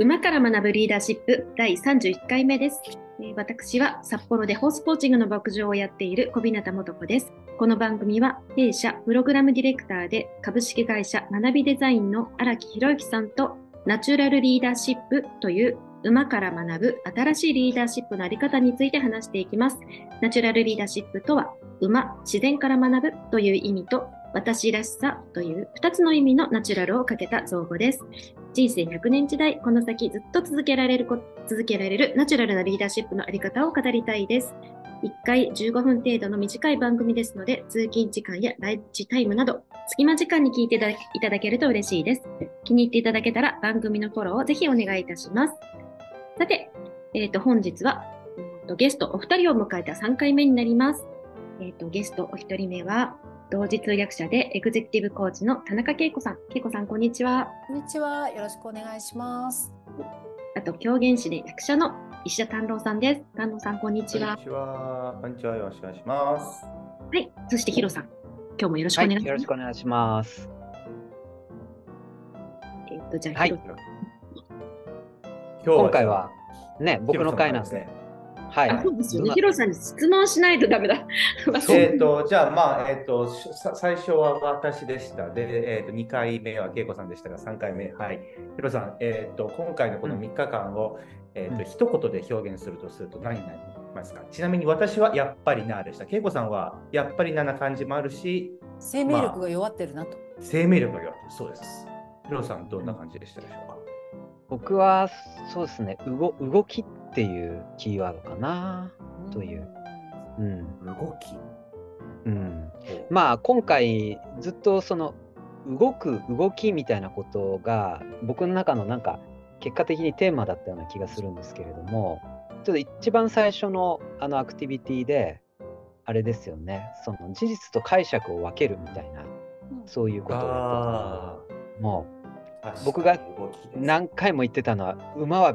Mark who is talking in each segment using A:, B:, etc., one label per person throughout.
A: 馬から学ぶリーダーシップ第31回目です。私は札幌でホースコーチングの牧場をやっている小日向元子です。この番組は弊社プログラムディレクターで株式会社学びデザインの荒木博之さんとナチュラルリーダーシップという馬から学ぶ新しいリーダーシップのあり方について話していきます。ナチュラルリーダーシップとは馬、自然から学ぶという意味と私らしさという2つの意味のナチュラルをかけた造語です。人生100年時代、この先ずっと続けられる続けられるナチュラルなリーダーシップのあり方を語りたいです。1回15分程度の短い番組ですので、通勤時間やランチタイムなど、隙間時間に聞いていただけると嬉しいです。気に入っていただけたら番組のフォローをぜひお願いいたします。さて、えー、と本日は、ゲストお二人を迎えた3回目になります。えー、とゲストお一人目は、同時通訳者でエグゼクティブコーチの田中恵子さん。恵子さん、こんにちは。
B: こんにちは。よろしくお願いします。
A: あと、狂言師で役者の石田丹郎さんです。丹郎さん、こんにちは。
C: こんにちは。こんにちは。よろしくお願いします。
A: はい。そして、ヒロさん。今日もよろしくお
D: はい、
A: 願いします。
D: よろしくお願いします。
A: えっ、と、じゃあ、
D: はい
A: ヒロ
C: 今
D: 今回はね、僕の回なんですね。はい。
A: あそうですよね。ヒロさんに質問しないとダメだ。
C: えっ、と、じゃあ、まあ、えっ、と、しさ最初は私でした。で、えっ、と、2回目は恵子さんでしたが、3回目、はい。ヒロさん、えっ、と、今回のこの3日間を、えっ、と、
D: うん
C: 一言で表現するとすると何になりますか？ちなみに私はやっぱりなでした。恵子さんはやっぱりなな感じもあるし、
B: 生命力が弱ってるなと。
C: 生命力が弱ってるそうです。ヒロさん、どんな感じでしたでしょうか？
D: 僕はそうですね、動動きっていうキーワードかな。といううん。
C: 動き。
D: うん。まあ今回ずっとその動く動きみたいなことが僕の中のなんか結果的にテーマだったような気がするんですけれどもちょっと一番最初のあのアクティビティであれですよねその事実と解釈を分けるみたいな
B: うん
D: そういうことをやったも
C: あ、
D: 僕が何回も言ってたのは馬は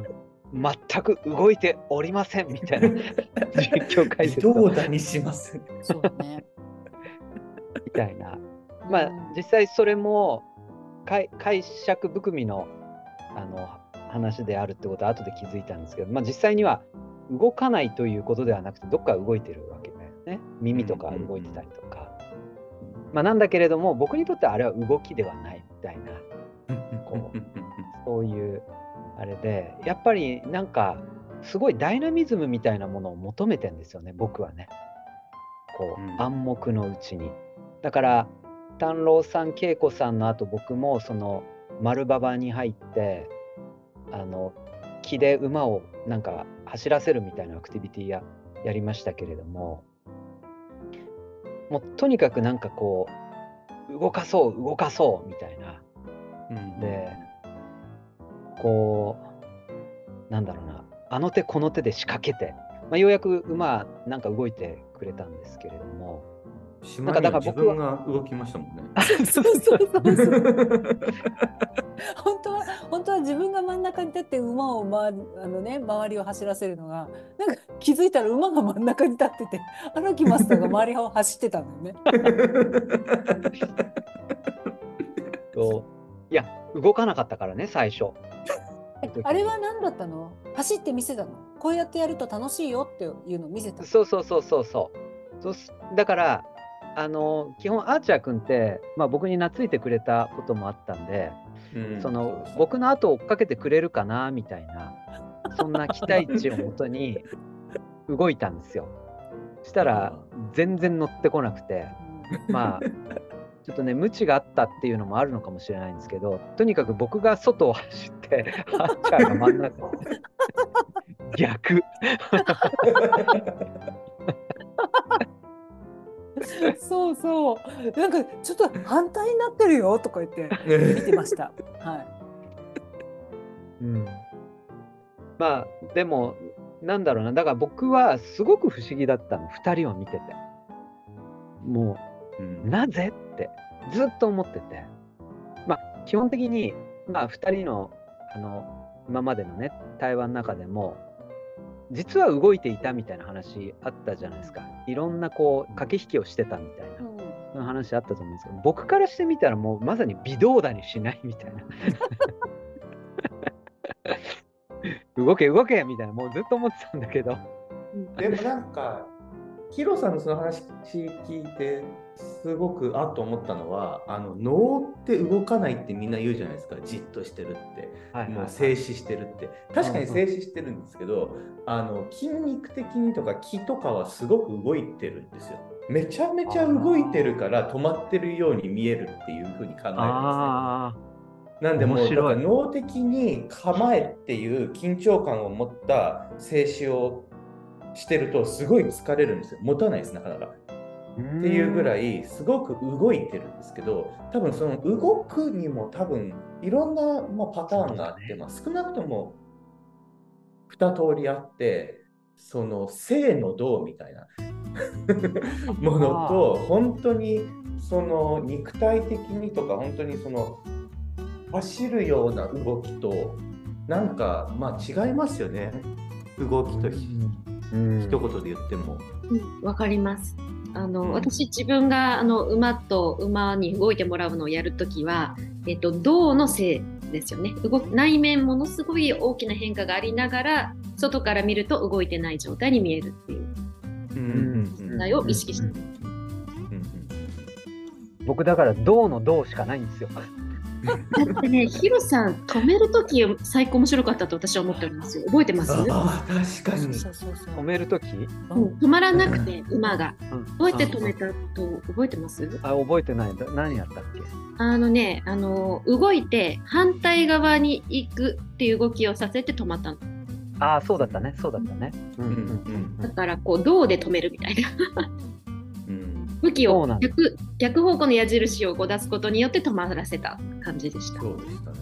D: 全く動いておりませんみたいな。実況解説を
C: 微動だにします。
B: そうだね。
D: みたいな。まあ
B: うん
D: 実際それも解解釈含みのあの話であるってことは後で気づいたんですけど、まあ、実際には動かないということではなくてどっか動いてるわけだよね。耳とか動いてたりとか、まあ、なんだけれども僕にとってはあれは動きではないみたいなこう そういうあれでやっぱりなんかすごいダイナミズムみたいなものを求めてんですよね僕はね。こう、
C: うん。
D: 暗黙のうちに。だから丹郎さん恵子さんの後僕もその丸馬場に入ってあの木で馬をなんか走らせるみたいなアクティビティややりましたけれどももうとにかくなんかこう動かそう動かそうみたいな。
C: うん。
D: でこうなんだろうなあの手この手で仕掛けて、まあ、ようやく馬なんか動いてくれたんですけれども
C: 島には自分が動きましたもんね。
B: そうそうそうそう。本当は本当は自分が真ん中に立って馬を回るあのね周りを走らせるのがなんか気づいたら馬が真ん中に立ってて荒木マスターが周りを走ってたんだよね。
D: といや動かなかったからね最初。
B: えあれは何だったの？走って見せたの？こうやってやると楽しいよっていうのを見せたの？
D: そうそうそうそうそう。そうすだからあの基本アーチャー君って、まあ、僕に懐いてくれたこともあったんで、
C: うん。
D: その僕の後を追っかけてくれるかなみたいなそんな期待値をもとに動いたんですよ。したら全然乗ってこなくて。まあちょっとね無知があったっていうのもあるのかもしれないんですけどとにかく僕が外を走って アーチャーが真ん中逆
B: そうそう。なんかちょっと反対になってるよとか言って見てました。はい。
D: うん、まあでもなんだろうなだから僕はすごく不思議だったの2人を見てても
C: うん。
D: うなぜ？ってずっと思ってて。まあ基本的に、まあ、2人のあの今までのね対話の中でも実は動いていたみたいな話あったじゃないですか。いろんなこう駆け引きをしてたみたいな。
B: うん。
D: 話あったと思うんですけど僕からしてみたらもうまさに微動だにしないみたいな。動け動けみたいなもうずっと思ってたんだけど。
C: でもなんか、ヒロさんのその話聞いて、すごくあっと思ったのは、あの脳って動かないってみんな言うじゃないですか、じっとしてるって。
D: はい
C: もう静止してるって。確かに静止してるんですけど、あの筋肉的にとか気とかはすごく動いてるんですよ。めちゃめちゃ動いてるから止まってるように見えるっていうふうに考えるんですね
D: あ
C: なんでもうだから脳的に構えっていう緊張感を持った静止をしてるとすごい疲れるんですよ。持たないですなかなか。
D: あ
C: っていうぐら
D: い
C: いすごく動いてるんですけど多分その動くにも多分いろんな、まあ、パターンがあって、まあ、少なくとも2通りあってその静の動みたいなものと本当にその肉体的にとか本当にその走るような動きとなんかまあ違いますよね。動きとひ
D: うん。
C: 一言で言っても。
A: うん。わかります。あの、
C: うん。
A: 私自分があの馬と馬に動いてもらうのをやるときは、えっと胴のせいですよね。動く内面ものすごい大きな変化がありながら、外から見ると動いてない状態に見えるっていう。
C: うん。
A: 問題を意識して。る。
C: うん。
D: 僕だから銅の銅しかないんですよ
A: だってね、ヒロさん止めるとき最高面白かったと私は思っておりますよ。覚えてます？
C: ああ確かに。
D: 止めるとき
A: うん。止まらなくて馬が。
D: うん。
A: どうやって止めたと覚えてます？
D: あ覚えてない。だ何やったっけ？
A: あのね、あの動いて反対側に行くっていう動きをさせて止まったの。
D: ああそうだったね。そうだったね。うん。
C: う
D: うんん
A: だからこう胴で止めるみたいな。
C: うん
A: 向きを逆逆方向の矢印をこう出すことによって止まらせた感じでした。
C: そうでしたね。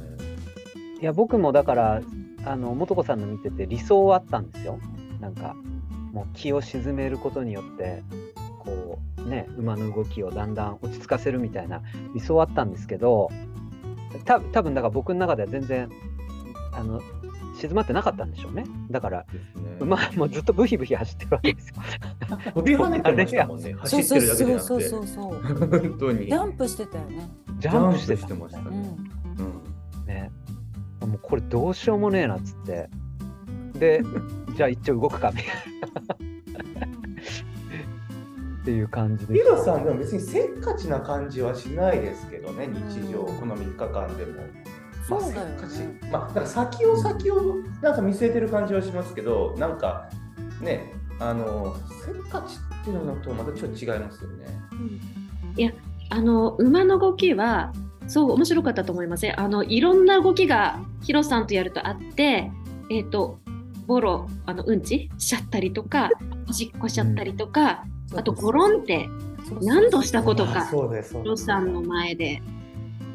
D: いや僕もだからあの素子さんの見てて理想はあったんですよ。なんかもう気を沈めることによってこうね馬の動きをだんだん落ち着かせるみたいな理想はあったんですけどた多分だから僕の中では全然あの静まってなかったんでしょうね。だから
C: ね。
D: 馬もずっとブヒブヒ走ってるわけですよ
C: 飛び跳ねてましたもんね。走ってるだけじゃなくて。
B: そうそうそうそう
C: 本当に。
B: ジャンプしてたよね。
D: ジャンプして
C: ましたね。
B: うん。
C: うん
D: ねもうこれどうしようもねえなっつってで じゃあ一応動くかみたいな っていう感じで
C: ヒロさんでも別にせっかちな感じはしないですけどね、日常、
B: うん
C: この3日間でも。まあせっか
B: ね。
C: ちまあ、なんか先を先をなんか見据えてる感じはしますけど、なんかね、あの、せっかちっていうのとまたちょっと違いますよね。
A: いやあの馬の動きはそう面白かったと思いますね。あのいろんな動きがヒロさんとやるとあって、えっ、とボロあのうんち？しちゃったりとか、おしっこしちゃったりとか、あとゴロンって何度したこと
C: あ
A: か
C: そうです、そう
A: ヒロ。さんの前で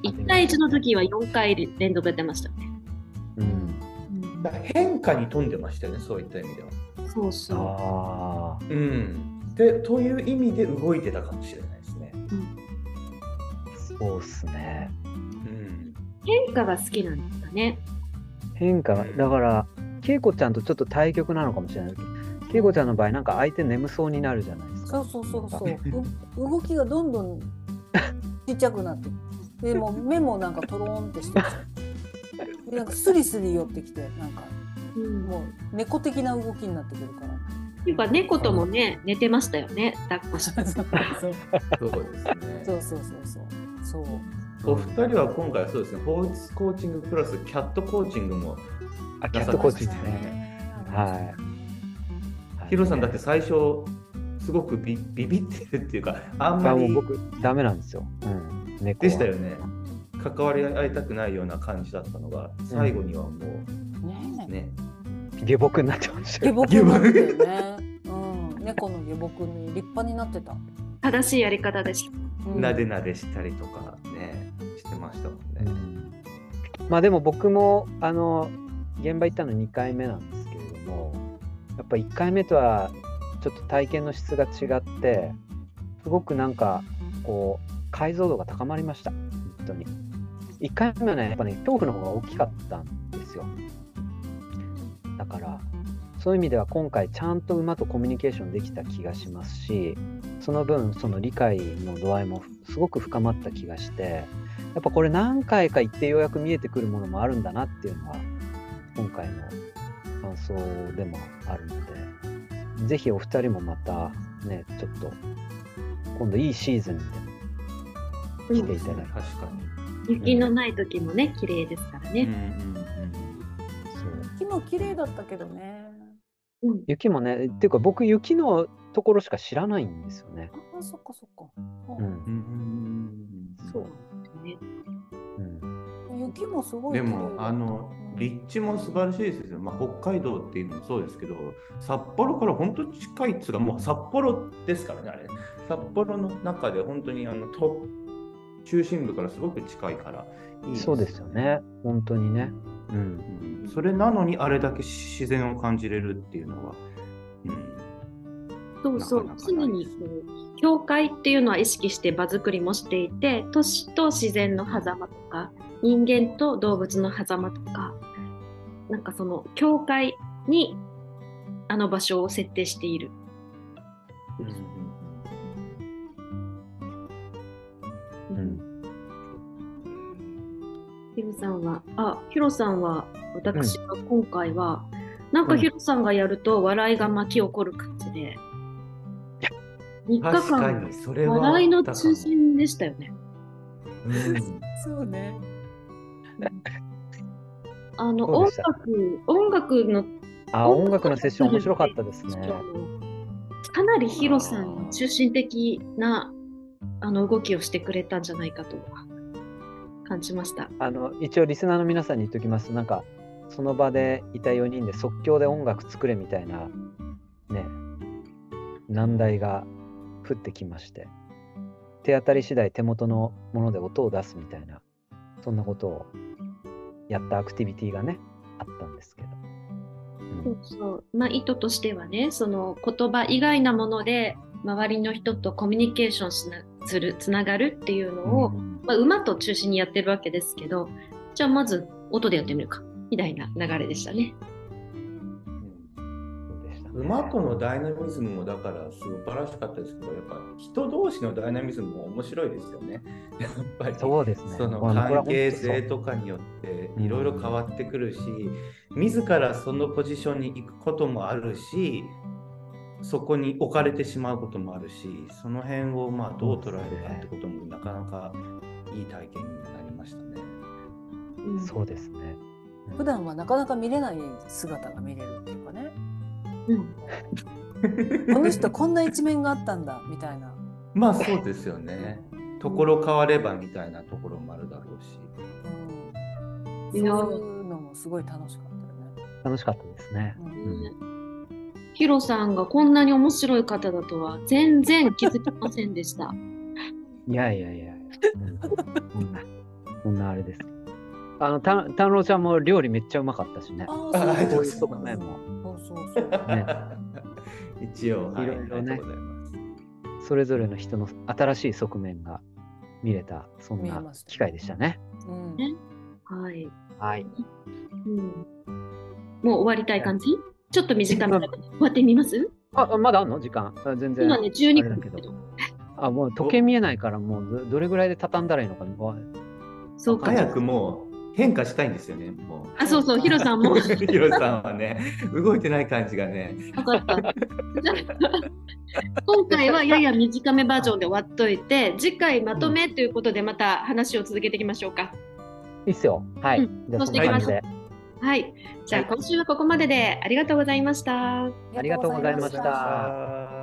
A: 1対1の時は4回連続やってましたね。
D: うん
C: 変化に富んでましたよね、そういった意味では。
A: そうそう。
D: あ
C: うん。で、という意味で動いてたかもしれないですね。
D: あそうっすね
C: うん。
A: 変化が好きなんですかね。
D: 変化がだから恵子ちゃんとちょっと対極なのかもしれない恵子ちゃんの場合なんか相手眠そうになるじゃないですか
B: そうそうそうそう。う動きがどんどんちっちゃくなって、でもう目もなんかトローンってしてなんかスリスリ寄ってきて、なんか
A: うん、
B: もう猫的な動きになってくるから。
A: っていうか猫ともね寝てましたよね抱っこして。
B: そう
C: そうですね。
B: そうそうそうそう。そう。
C: お二人は今回はそうですね、ホースコーチングプラスキャットコーチングも、
D: あキャットコーチですねはい
C: ヒロさんだって最初、すごくビビビってるっていうか、あんまり
D: 僕ダメなんですよ、うん、猫は
C: でしたよね。関わり合いたくないような感じだったのが、最後にはも
B: ね
C: う
B: え。
C: ね、
D: 下僕になってました
B: 下
D: よ
B: 僕になってるね。うん。猫の下僕に立派になってた。
A: 正しいやり方でした。
B: うん
C: なでなでしたりとかね、してましたもん
D: う
C: ね。
D: んまあでも僕もあの現場行ったの2回目なんですけれどもやっぱ1回目とはちょっと体験の質が違ってすごくなんかこう解像度が高まりました本当に1回目はねやっぱね恐怖の方が大きかったんですよだから。そういう意味では今回ちゃんと馬とコミュニケーションできた気がしますしその分その理解の度合いもすごく深まった気がしてやっぱこれ何回か行ってようやく見えてくるものもあるんだなっていうのは今回の感想でもあるので、ぜひお二人もまたね、ちょっと今度いいシーズンにでも来ていただいて、
C: 確か
A: 雪のない時もね、綺麗ですから
C: に。
A: ね。
D: そう
B: 木も綺麗だったけどね。
A: うん。
D: 雪もね、っていうか僕雪のところしか知らないんですよね。
B: あ、そっかそっか。
D: うん。
B: そう。
A: ね
D: うん、
B: 雪もすごい
C: で。もあの立地も素晴らしいですよ、まあ、北海道っていうのもそうですけど札幌から本当近いっつうかもう札幌ですからねあれ札幌の中で本当にあのと中心部からすごく近いからいい
D: そうですよね。本当にね。うん。
C: うんそれなのにあれだけ自然を感じれるっていうのは、うん、
A: そうそう
C: なかなか
A: 常にこう境界っていうのは意識して場作りもしていて都市と自然の狭間とか人間と動物の狭間とかなんかその境界にあの場所を設定している。
D: うん。
A: ヒロさんは、あ、ヒロさんは、私は今回は、なんかヒロさんがやると笑いが巻き起こる感じで、3日
C: 確か
A: 間、
C: にそれは
A: 笑いの中心でしたよね。
C: うん
B: そうね。
A: あの、音楽、音楽の
D: あ、音楽のセッション面白かったですね。
A: かなりヒロさんに中心的なあの動きをしてくれたんじゃないかと感じました。
D: あの一応リスナーの皆さんに言っときます。なんかその場でいた4人で即興で音楽作れみたいなね難題が降ってきまして手当たり次第手元のもので音を出すみたいなそんなことをやったアクティビティがねあったんですけど。
A: そうそうまあ、意図としてはねその言葉以外なもので周りの人とコミュニケーションするつながるっていうのを、
D: うん
A: まあ、馬と中心にやってるわけですけどじゃあまず音でやってみるかみたいな流れでしたね。
C: 馬とのダイナミズムもだから素晴らしかったですけど、やっぱ人同士のダイナミズムも面白いですよね。やっぱり
D: そうですね。
C: その関係性とかによって
D: うん
C: いろいろ変わってくるし、自らそのポジションに行くこともあるし、そこに置かれてしまうこともあるし、その辺をまあどう捉えるかってこともなかなかいい体験になりましたね。
A: うん
D: そうですね。
B: 普段はなかなか見れない姿が見れるっていうかね。
A: うん
B: この人こんな一面があったんだみたいな。
C: まあそうですよね。ところ変わればみたいなところもあるだろうし。
B: うん、そういうのもすごい楽しかったよね。
D: 楽しかったですね。
B: うん
A: ねヒロさんがこんなに面白い方だとは全然気づきませんでした。
D: いやいやいや、うんそんな、そんなあれです。あの、た丹郎ちゃんも料理めっちゃうまかったしね。
B: あ
C: あ。
B: そうそうそう。
D: ね
C: 一応、はい、
D: いろいろね
C: ありがとうございます。
D: それぞれの人の新しい側面が見れた、そんな機会でしたね。
B: うん
A: ねはい。
D: はい。
A: うん、もう終わりたい感じ？ちょっと短め終わってみます？
D: あ、まだあんの？時間あ全然。
A: 今ね、12
D: あれだけど
A: 分だけど。
D: あ、もう時計見えないから、もうどどれぐらいで畳んだらいいのか。わ
A: そうか。
C: 早くもう変化したいんですよね、もう。
A: あ、そうそう、ヒロさんも。
C: ヒロさんはね、動いてない感じがね。
A: 分かった。じゃあ今回はやや短めバージョンで終わっといて、次回まとめということでまた話を続けていきましょうか。
D: いいっすよ。はい。
A: うん
D: じゃあ、そ
A: していきまし。はい。じゃあ
C: はい
A: 今週はここまででありがとうございました。
D: ありがとうございました
C: あ